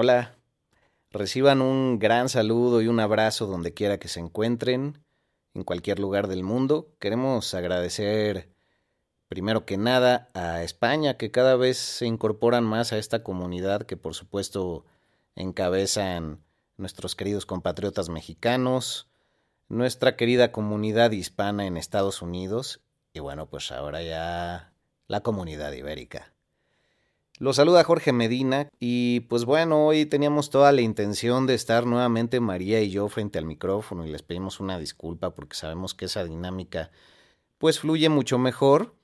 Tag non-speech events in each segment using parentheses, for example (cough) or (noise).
Hola, reciban un gran saludo y un abrazo donde quiera que se encuentren, en cualquier lugar del mundo. Queremos agradecer primero que nada a España, que cada vez se incorporan más a esta comunidad que por supuesto encabezan nuestros queridos compatriotas mexicanos, nuestra querida comunidad hispana en Estados Unidos y bueno, pues ahora ya la comunidad ibérica. Lo saluda Jorge Medina y pues bueno, hoy teníamos toda la intención de estar nuevamente María y yo frente al micrófono y les pedimos una disculpa porque sabemos que esa dinámica pues fluye mucho mejor,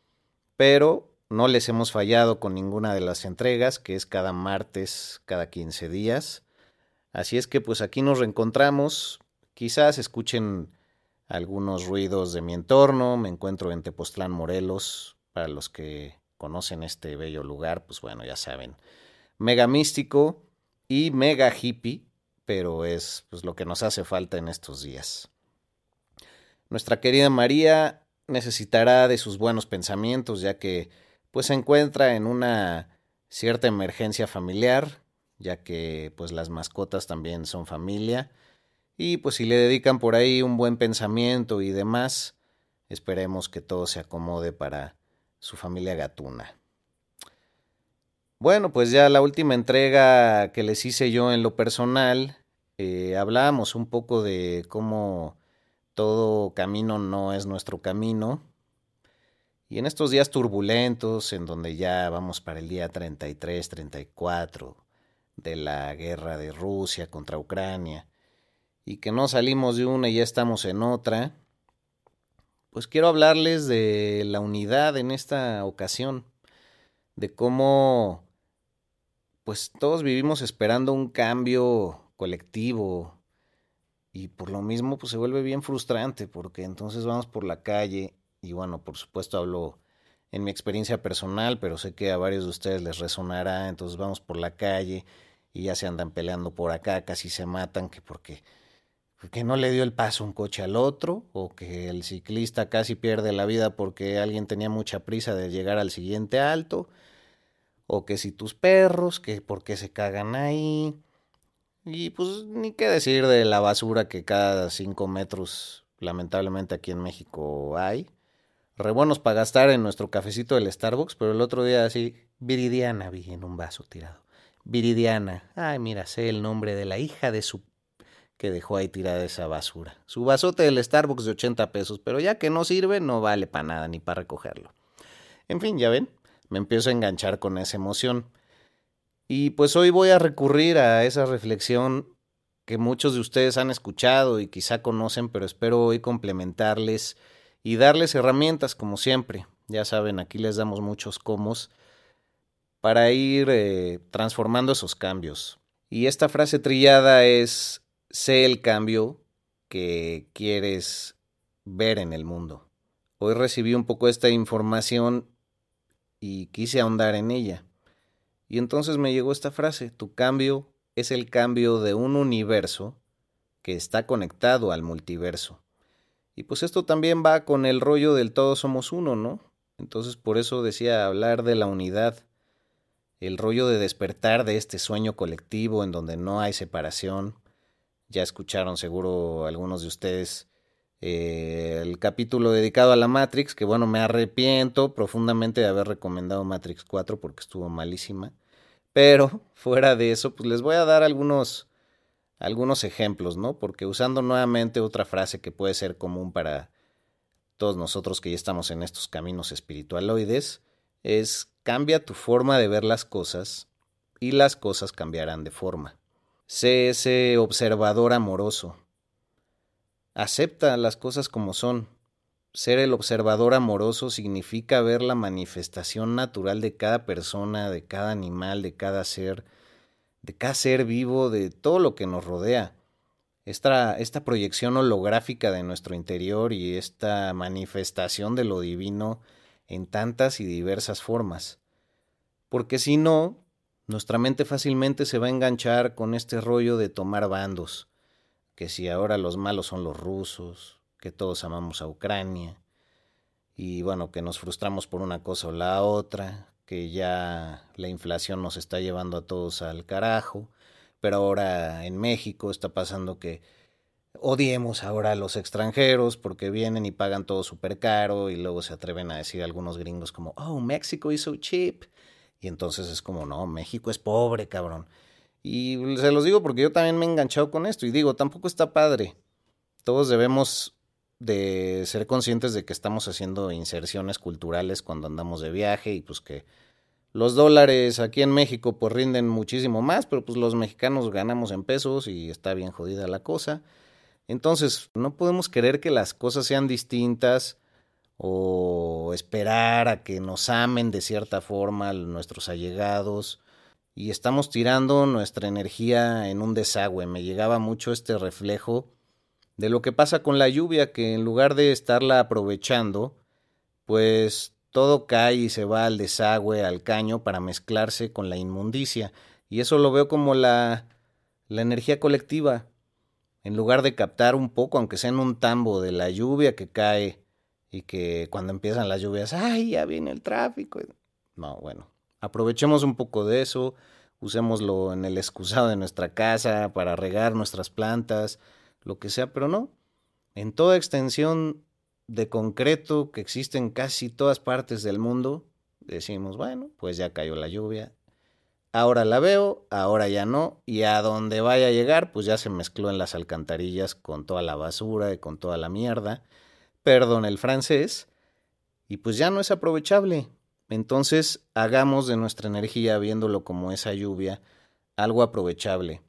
pero no les hemos fallado con ninguna de las entregas, que es cada martes, cada 15 días. Así es que pues aquí nos reencontramos, quizás escuchen algunos ruidos de mi entorno, me encuentro en Tepoztlán, Morelos, para los que conocen este bello lugar, pues bueno, ya saben, mega místico y mega hippie, pero es pues lo que nos hace falta en estos días. Nuestra querida María necesitará de sus buenos pensamientos, ya que pues se encuentra en una cierta emergencia familiar, ya que pues las mascotas también son familia, y pues si le dedican por ahí un buen pensamiento y demás, esperemos que todo se acomode para su familia gatuna. Bueno, pues ya la última entrega que les hice yo en lo personal, eh, hablábamos un poco de cómo todo camino no es nuestro camino. Y en estos días turbulentos, en donde ya vamos para el día 33, 34 de la guerra de Rusia contra Ucrania, y que no salimos de una y ya estamos en otra, pues quiero hablarles de la unidad en esta ocasión, de cómo pues todos vivimos esperando un cambio colectivo y por lo mismo pues se vuelve bien frustrante porque entonces vamos por la calle y bueno, por supuesto hablo en mi experiencia personal, pero sé que a varios de ustedes les resonará, entonces vamos por la calle y ya se andan peleando por acá, casi se matan que porque que no le dio el paso un coche al otro, o que el ciclista casi pierde la vida porque alguien tenía mucha prisa de llegar al siguiente alto, o que si tus perros, que porque se cagan ahí. Y pues ni qué decir de la basura que cada cinco metros, lamentablemente aquí en México hay. Re para gastar en nuestro cafecito del Starbucks, pero el otro día así, Viridiana vi en un vaso tirado. Viridiana. Ay, mira, sé el nombre de la hija de su que dejó ahí tirada esa basura. Su vasote del Starbucks de 80 pesos, pero ya que no sirve, no vale para nada ni para recogerlo. En fin, ya ven, me empiezo a enganchar con esa emoción. Y pues hoy voy a recurrir a esa reflexión que muchos de ustedes han escuchado y quizá conocen, pero espero hoy complementarles y darles herramientas como siempre. Ya saben, aquí les damos muchos comos para ir eh, transformando esos cambios. Y esta frase trillada es sé el cambio que quieres ver en el mundo. Hoy recibí un poco esta información y quise ahondar en ella. Y entonces me llegó esta frase, tu cambio es el cambio de un universo que está conectado al multiverso. Y pues esto también va con el rollo del todos somos uno, ¿no? Entonces por eso decía hablar de la unidad, el rollo de despertar de este sueño colectivo en donde no hay separación, ya escucharon seguro algunos de ustedes eh, el capítulo dedicado a la Matrix, que bueno, me arrepiento profundamente de haber recomendado Matrix 4 porque estuvo malísima. Pero (laughs) fuera de eso, pues les voy a dar algunos, algunos ejemplos, ¿no? Porque usando nuevamente otra frase que puede ser común para todos nosotros que ya estamos en estos caminos espiritualoides, es cambia tu forma de ver las cosas y las cosas cambiarán de forma. Sé ese observador amoroso. Acepta las cosas como son ser el observador amoroso significa ver la manifestación natural de cada persona, de cada animal, de cada ser, de cada ser vivo, de todo lo que nos rodea. Esta, esta proyección holográfica de nuestro interior y esta manifestación de lo divino en tantas y diversas formas. Porque si no, nuestra mente fácilmente se va a enganchar con este rollo de tomar bandos, que si ahora los malos son los rusos, que todos amamos a Ucrania, y bueno, que nos frustramos por una cosa o la otra, que ya la inflación nos está llevando a todos al carajo, pero ahora en México está pasando que odiemos ahora a los extranjeros porque vienen y pagan todo súper caro y luego se atreven a decir algunos gringos como, oh, México is so cheap. Y entonces es como, no, México es pobre, cabrón. Y se los digo porque yo también me he enganchado con esto y digo, tampoco está padre. Todos debemos de ser conscientes de que estamos haciendo inserciones culturales cuando andamos de viaje y pues que los dólares aquí en México pues rinden muchísimo más, pero pues los mexicanos ganamos en pesos y está bien jodida la cosa. Entonces, no podemos querer que las cosas sean distintas o esperar a que nos amen de cierta forma nuestros allegados y estamos tirando nuestra energía en un desagüe. Me llegaba mucho este reflejo de lo que pasa con la lluvia, que en lugar de estarla aprovechando, pues todo cae y se va al desagüe, al caño, para mezclarse con la inmundicia. Y eso lo veo como la, la energía colectiva. En lugar de captar un poco, aunque sea en un tambo, de la lluvia que cae y que cuando empiezan las lluvias, ¡ay, ya viene el tráfico! No, bueno, aprovechemos un poco de eso, usémoslo en el excusado de nuestra casa para regar nuestras plantas, lo que sea, pero no. En toda extensión de concreto que existe en casi todas partes del mundo, decimos, bueno, pues ya cayó la lluvia, ahora la veo, ahora ya no, y a donde vaya a llegar, pues ya se mezcló en las alcantarillas con toda la basura y con toda la mierda, perdón el francés, y pues ya no es aprovechable. Entonces hagamos de nuestra energía, viéndolo como esa lluvia, algo aprovechable.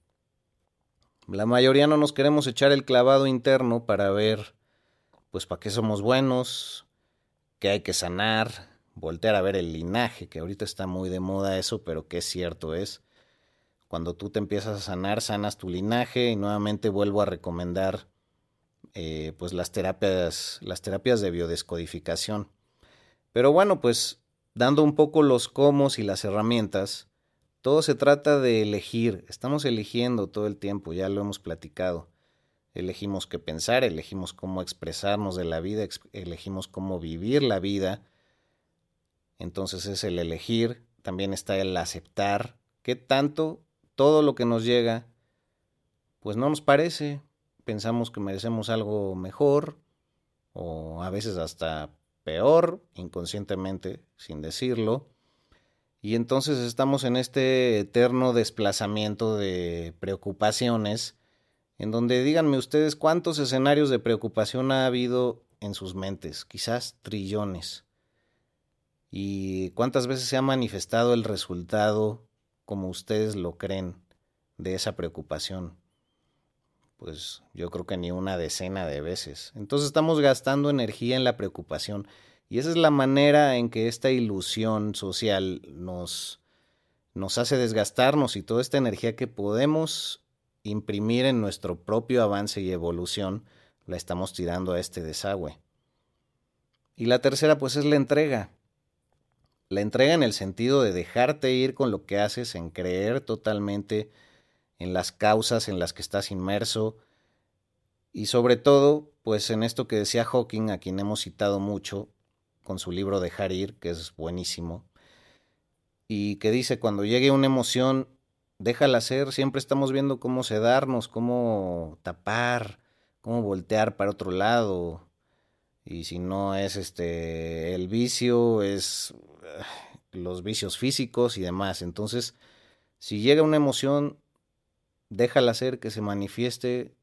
La mayoría no nos queremos echar el clavado interno para ver, pues, para qué somos buenos, qué hay que sanar, voltear a ver el linaje, que ahorita está muy de moda eso, pero que es cierto es. Cuando tú te empiezas a sanar, sanas tu linaje y nuevamente vuelvo a recomendar eh, pues las terapias, las terapias de biodescodificación. Pero bueno, pues dando un poco los cómo y las herramientas, todo se trata de elegir, estamos eligiendo todo el tiempo, ya lo hemos platicado. Elegimos qué pensar, elegimos cómo expresarnos de la vida, elegimos cómo vivir la vida. Entonces es el elegir, también está el aceptar qué tanto todo lo que nos llega, pues no nos parece, pensamos que merecemos algo mejor o a veces hasta peor, inconscientemente, sin decirlo. Y entonces estamos en este eterno desplazamiento de preocupaciones, en donde díganme ustedes cuántos escenarios de preocupación ha habido en sus mentes, quizás trillones. Y cuántas veces se ha manifestado el resultado como ustedes lo creen de esa preocupación. Pues yo creo que ni una decena de veces. Entonces estamos gastando energía en la preocupación y esa es la manera en que esta ilusión social nos, nos hace desgastarnos y toda esta energía que podemos imprimir en nuestro propio avance y evolución la estamos tirando a este desagüe. Y la tercera pues es la entrega. La entrega en el sentido de dejarte ir con lo que haces, en creer totalmente en las causas en las que estás inmerso. Y sobre todo pues en esto que decía Hawking, a quien hemos citado mucho, con su libro Dejar ir, que es buenísimo, y que dice, cuando llegue una emoción, déjala ser, siempre estamos viendo cómo sedarnos, cómo tapar, cómo voltear para otro lado, y si no es este el vicio, es ah, los vicios físicos y demás. Entonces, si llega una emoción, déjala ser, que se manifieste,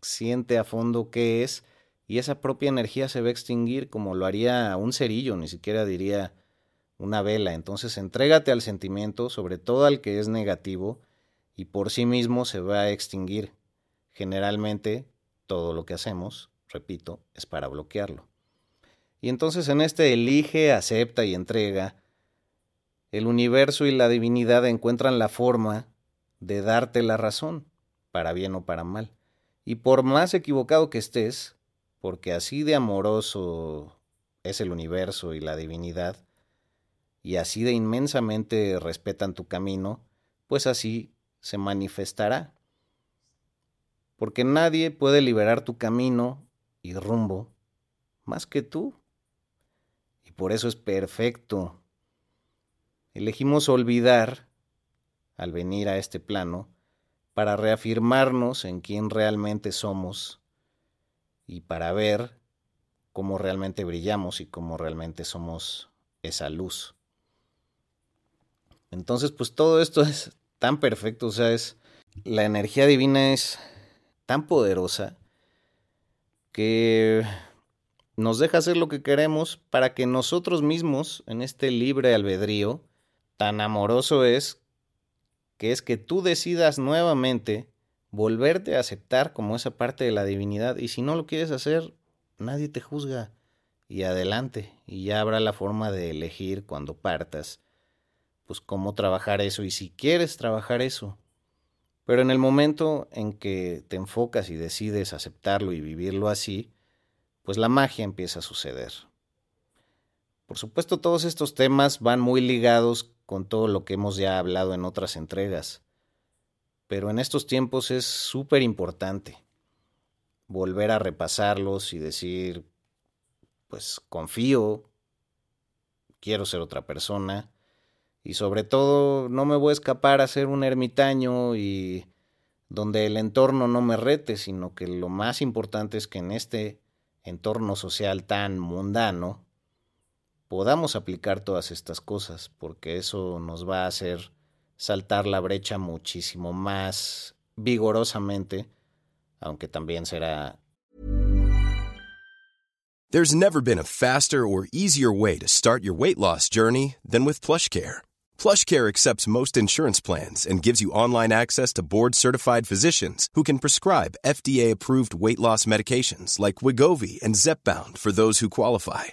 siente a fondo qué es, y esa propia energía se va a extinguir como lo haría un cerillo, ni siquiera diría una vela. Entonces entrégate al sentimiento, sobre todo al que es negativo, y por sí mismo se va a extinguir. Generalmente todo lo que hacemos, repito, es para bloquearlo. Y entonces en este elige, acepta y entrega, el universo y la divinidad encuentran la forma de darte la razón, para bien o para mal. Y por más equivocado que estés, porque así de amoroso es el universo y la divinidad, y así de inmensamente respetan tu camino, pues así se manifestará. Porque nadie puede liberar tu camino y rumbo más que tú. Y por eso es perfecto. Elegimos olvidar al venir a este plano para reafirmarnos en quién realmente somos y para ver cómo realmente brillamos y cómo realmente somos esa luz. Entonces, pues todo esto es tan perfecto, o sea, es la energía divina es tan poderosa que nos deja hacer lo que queremos para que nosotros mismos, en este libre albedrío, tan amoroso es que es que tú decidas nuevamente volverte a aceptar como esa parte de la divinidad y si no lo quieres hacer, nadie te juzga y adelante y ya habrá la forma de elegir cuando partas, pues cómo trabajar eso y si quieres trabajar eso. Pero en el momento en que te enfocas y decides aceptarlo y vivirlo así, pues la magia empieza a suceder. Por supuesto, todos estos temas van muy ligados con todo lo que hemos ya hablado en otras entregas. Pero en estos tiempos es súper importante volver a repasarlos y decir, pues confío, quiero ser otra persona y sobre todo no me voy a escapar a ser un ermitaño y donde el entorno no me rete, sino que lo más importante es que en este entorno social tan mundano podamos aplicar todas estas cosas, porque eso nos va a hacer saltar la brecha muchísimo más vigorosamente, aunque también será There's never been a faster or easier way to start your weight loss journey than with PlushCare. PlushCare accepts most insurance plans and gives you online access to board-certified physicians who can prescribe FDA-approved weight loss medications like Wigovi and Zepbound for those who qualify.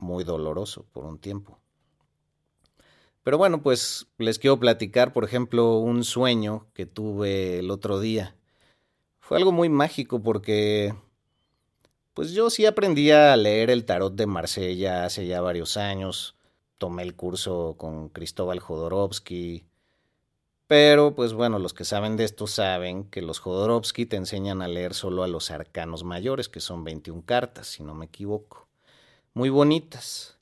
Muy doloroso por un tiempo. Pero bueno, pues les quiero platicar, por ejemplo, un sueño que tuve el otro día. Fue algo muy mágico porque, pues yo sí aprendí a leer el tarot de Marsella hace ya varios años. Tomé el curso con Cristóbal Jodorowsky. Pero, pues bueno, los que saben de esto saben que los Jodorowsky te enseñan a leer solo a los arcanos mayores, que son 21 cartas, si no me equivoco. Muy bonitas.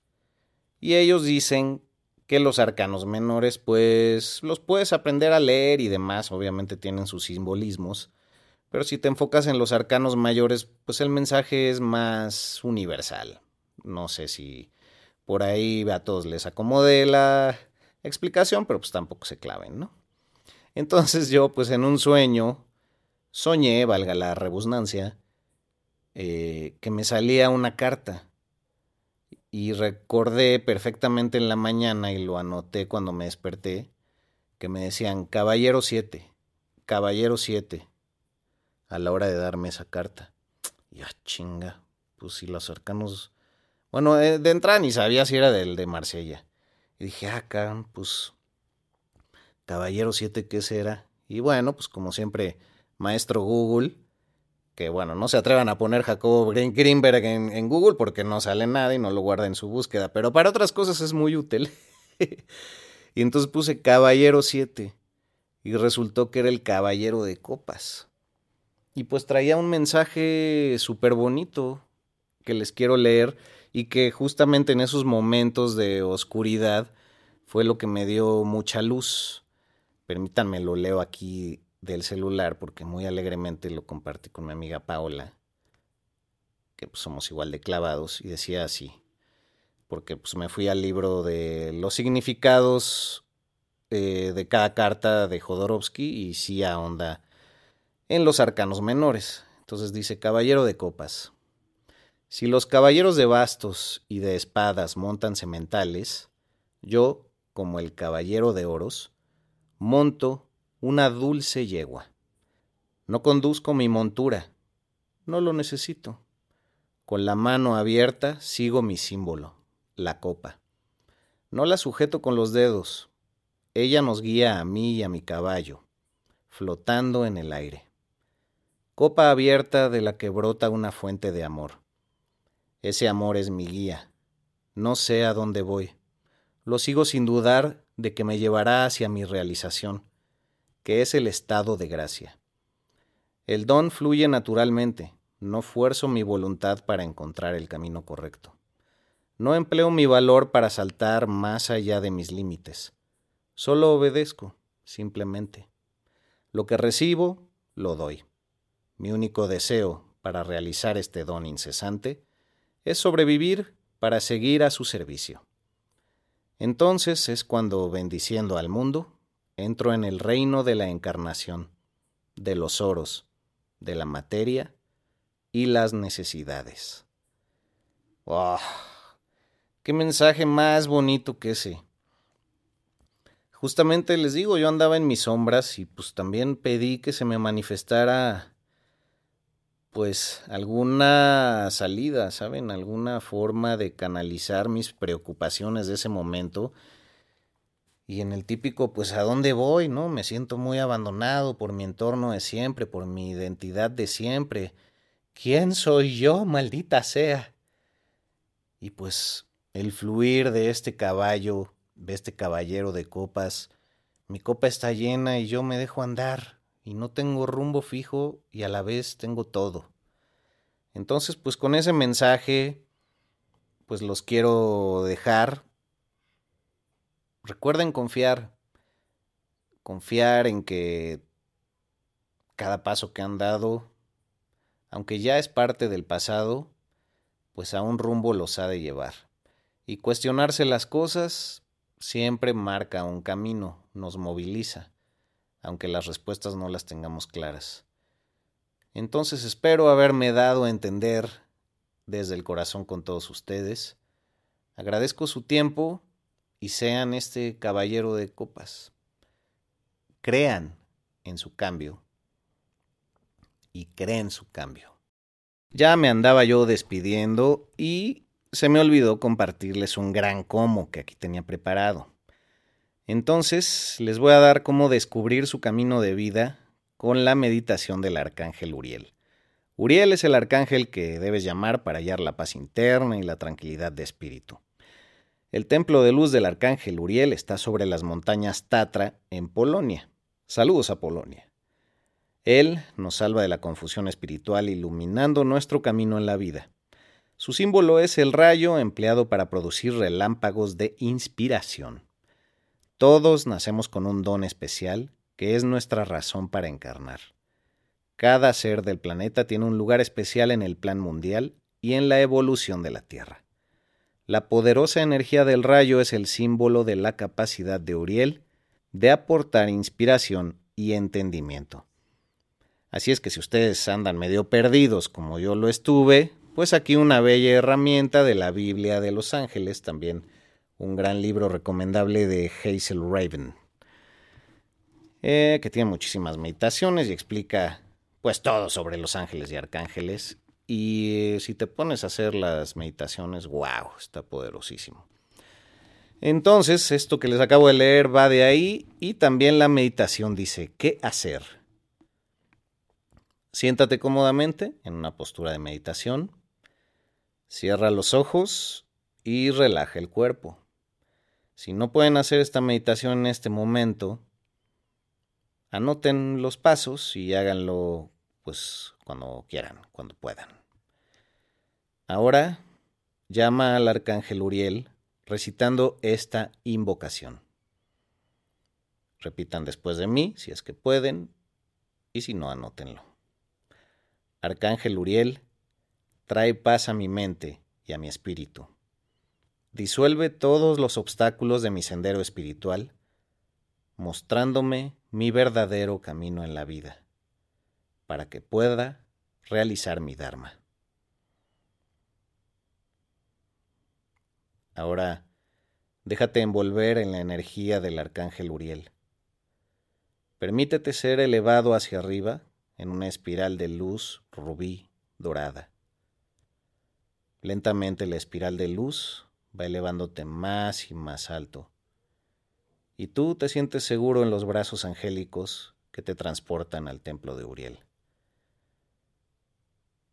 Y ellos dicen que los arcanos menores pues los puedes aprender a leer y demás, obviamente tienen sus simbolismos, pero si te enfocas en los arcanos mayores pues el mensaje es más universal. No sé si por ahí a todos les acomode la explicación, pero pues tampoco se claven, ¿no? Entonces yo pues en un sueño soñé, valga la rebusnancia, eh, que me salía una carta y recordé perfectamente en la mañana y lo anoté cuando me desperté, que me decían Caballero 7, Caballero 7, a la hora de darme esa carta. Ya ah, chinga, pues si los arcanos... Bueno, de entrada ni sabía si era del de Marsella. Y dije, ah, pues... Caballero 7, ¿qué será? Y bueno, pues como siempre, maestro Google que bueno, no se atrevan a poner Jacobo Greenberg en, Google porque no sale nada y no lo guarda en su búsqueda, pero para otras cosas es muy útil. (laughs) y entonces puse Caballero 7 y resultó que era el Caballero de Copas. Y pues traía un mensaje súper bonito que les quiero leer y que justamente en esos momentos de oscuridad fue lo que me dio mucha luz. Permítanme, lo leo aquí del celular porque muy alegremente lo compartí con mi amiga Paola, que pues, somos igual de clavados, y decía así, porque pues me fui al libro de los significados eh, de cada carta de Jodorowsky y sí ahonda en los arcanos menores. Entonces dice, Caballero de Copas. Si los caballeros de bastos y de espadas montan sementales, yo, como el caballero de oros, monto una dulce yegua. No conduzco mi montura, no lo necesito. Con la mano abierta sigo mi símbolo, la copa. No la sujeto con los dedos, ella nos guía a mí y a mi caballo, flotando en el aire. Copa abierta de la que brota una fuente de amor. Ese amor es mi guía. No sé a dónde voy. Lo sigo sin dudar de que me llevará hacia mi realización, que es el estado de gracia. El don fluye naturalmente, no fuerzo mi voluntad para encontrar el camino correcto. No empleo mi valor para saltar más allá de mis límites. Solo obedezco, simplemente. Lo que recibo, lo doy. Mi único deseo para realizar este don incesante es sobrevivir para seguir a su servicio. Entonces es cuando, bendiciendo al mundo, entro en el reino de la encarnación, de los oros, de la materia y las necesidades. ¡Oh! ¡Qué mensaje más bonito que ese! Justamente les digo, yo andaba en mis sombras y pues también pedí que se me manifestara pues alguna salida, ¿saben? Alguna forma de canalizar mis preocupaciones de ese momento. Y en el típico, pues, ¿a dónde voy? ¿No? Me siento muy abandonado por mi entorno de siempre, por mi identidad de siempre. ¿Quién soy yo, maldita sea? Y pues el fluir de este caballo, de este caballero de copas, mi copa está llena y yo me dejo andar y no tengo rumbo fijo y a la vez tengo todo. Entonces, pues con ese mensaje, pues los quiero dejar. Recuerden confiar, confiar en que cada paso que han dado, aunque ya es parte del pasado, pues a un rumbo los ha de llevar. Y cuestionarse las cosas siempre marca un camino, nos moviliza aunque las respuestas no las tengamos claras. Entonces espero haberme dado a entender desde el corazón con todos ustedes. Agradezco su tiempo y sean este caballero de copas. Crean en su cambio y creen su cambio. Ya me andaba yo despidiendo y se me olvidó compartirles un gran como que aquí tenía preparado. Entonces, les voy a dar cómo descubrir su camino de vida con la meditación del arcángel Uriel. Uriel es el arcángel que debes llamar para hallar la paz interna y la tranquilidad de espíritu. El templo de luz del arcángel Uriel está sobre las montañas Tatra, en Polonia. Saludos a Polonia. Él nos salva de la confusión espiritual iluminando nuestro camino en la vida. Su símbolo es el rayo empleado para producir relámpagos de inspiración. Todos nacemos con un don especial que es nuestra razón para encarnar. Cada ser del planeta tiene un lugar especial en el plan mundial y en la evolución de la Tierra. La poderosa energía del rayo es el símbolo de la capacidad de Uriel de aportar inspiración y entendimiento. Así es que si ustedes andan medio perdidos como yo lo estuve, pues aquí una bella herramienta de la Biblia de los Ángeles también un gran libro recomendable de Hazel Raven, eh, que tiene muchísimas meditaciones y explica pues todo sobre los ángeles y arcángeles. Y eh, si te pones a hacer las meditaciones, wow, está poderosísimo. Entonces, esto que les acabo de leer va de ahí y también la meditación dice, ¿qué hacer? Siéntate cómodamente en una postura de meditación, cierra los ojos y relaja el cuerpo. Si no pueden hacer esta meditación en este momento, anoten los pasos y háganlo pues cuando quieran, cuando puedan. Ahora llama al arcángel Uriel recitando esta invocación. Repitan después de mí, si es que pueden, y si no, anótenlo. Arcángel Uriel, trae paz a mi mente y a mi espíritu. Disuelve todos los obstáculos de mi sendero espiritual, mostrándome mi verdadero camino en la vida, para que pueda realizar mi Dharma. Ahora, déjate envolver en la energía del arcángel Uriel. Permítete ser elevado hacia arriba en una espiral de luz rubí dorada. Lentamente la espiral de luz va elevándote más y más alto. Y tú te sientes seguro en los brazos angélicos que te transportan al templo de Uriel.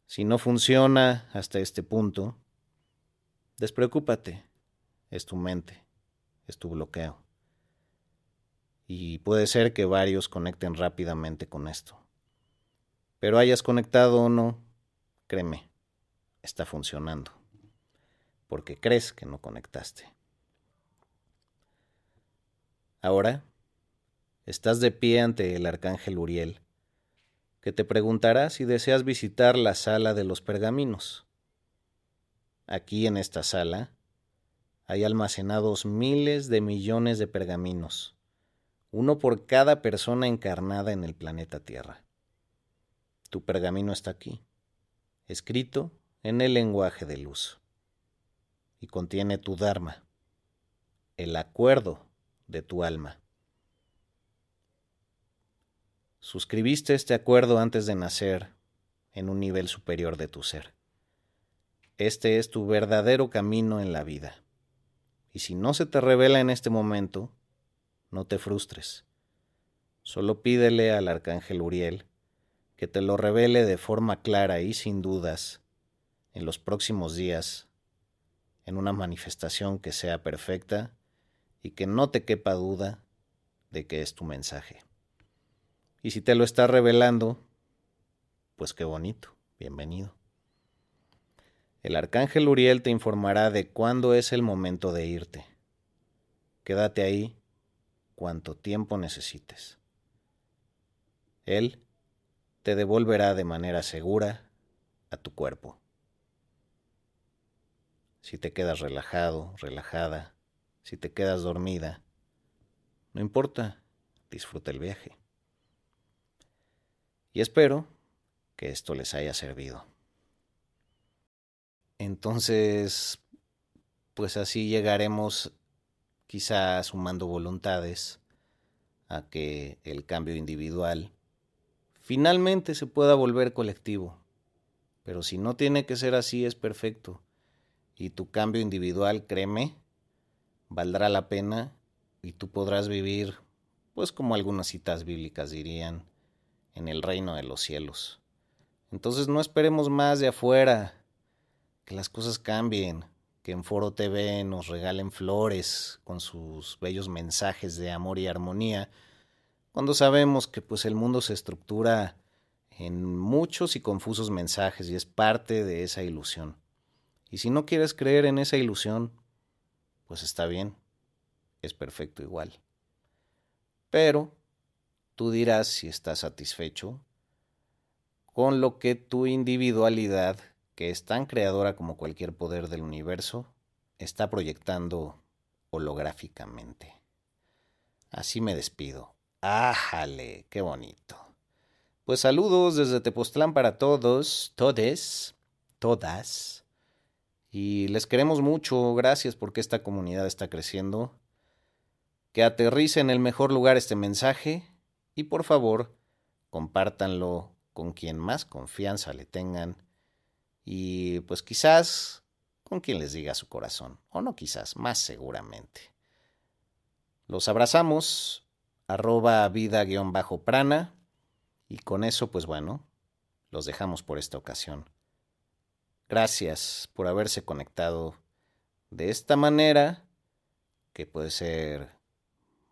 Si no funciona hasta este punto, despreocúpate es tu mente, es tu bloqueo. Y puede ser que varios conecten rápidamente con esto. Pero hayas conectado o no, créeme, está funcionando. Porque crees que no conectaste. Ahora, estás de pie ante el arcángel Uriel, que te preguntará si deseas visitar la sala de los pergaminos. Aquí en esta sala hay almacenados miles de millones de pergaminos, uno por cada persona encarnada en el planeta Tierra. Tu pergamino está aquí, escrito en el lenguaje de luz, y contiene tu Dharma, el acuerdo de tu alma. Suscribiste este acuerdo antes de nacer en un nivel superior de tu ser. Este es tu verdadero camino en la vida. Y si no se te revela en este momento, no te frustres. Solo pídele al arcángel Uriel que te lo revele de forma clara y sin dudas en los próximos días, en una manifestación que sea perfecta y que no te quepa duda de que es tu mensaje. Y si te lo está revelando, pues qué bonito, bienvenido. El arcángel Uriel te informará de cuándo es el momento de irte. Quédate ahí cuanto tiempo necesites. Él te devolverá de manera segura a tu cuerpo. Si te quedas relajado, relajada, si te quedas dormida, no importa, disfruta el viaje. Y espero que esto les haya servido. Entonces, pues así llegaremos quizá sumando voluntades a que el cambio individual finalmente se pueda volver colectivo. Pero si no tiene que ser así, es perfecto. Y tu cambio individual, créeme, valdrá la pena y tú podrás vivir, pues como algunas citas bíblicas dirían, en el reino de los cielos. Entonces no esperemos más de afuera, que las cosas cambien, que en Foro TV nos regalen flores con sus bellos mensajes de amor y armonía, cuando sabemos que pues el mundo se estructura en muchos y confusos mensajes y es parte de esa ilusión. Y si no quieres creer en esa ilusión, pues está bien, es perfecto igual. Pero tú dirás si estás satisfecho con lo que tu individualidad que es tan creadora como cualquier poder del universo, está proyectando holográficamente. Así me despido. ¡Ájale! ¡Qué bonito! Pues saludos desde Tepoztlán para todos, todes, todas. Y les queremos mucho. Gracias porque esta comunidad está creciendo. Que aterrice en el mejor lugar este mensaje y por favor compártanlo con quien más confianza le tengan y pues quizás con quien les diga su corazón, o no quizás, más seguramente. Los abrazamos, arroba vida-prana, y con eso pues bueno, los dejamos por esta ocasión. Gracias por haberse conectado de esta manera, que puede ser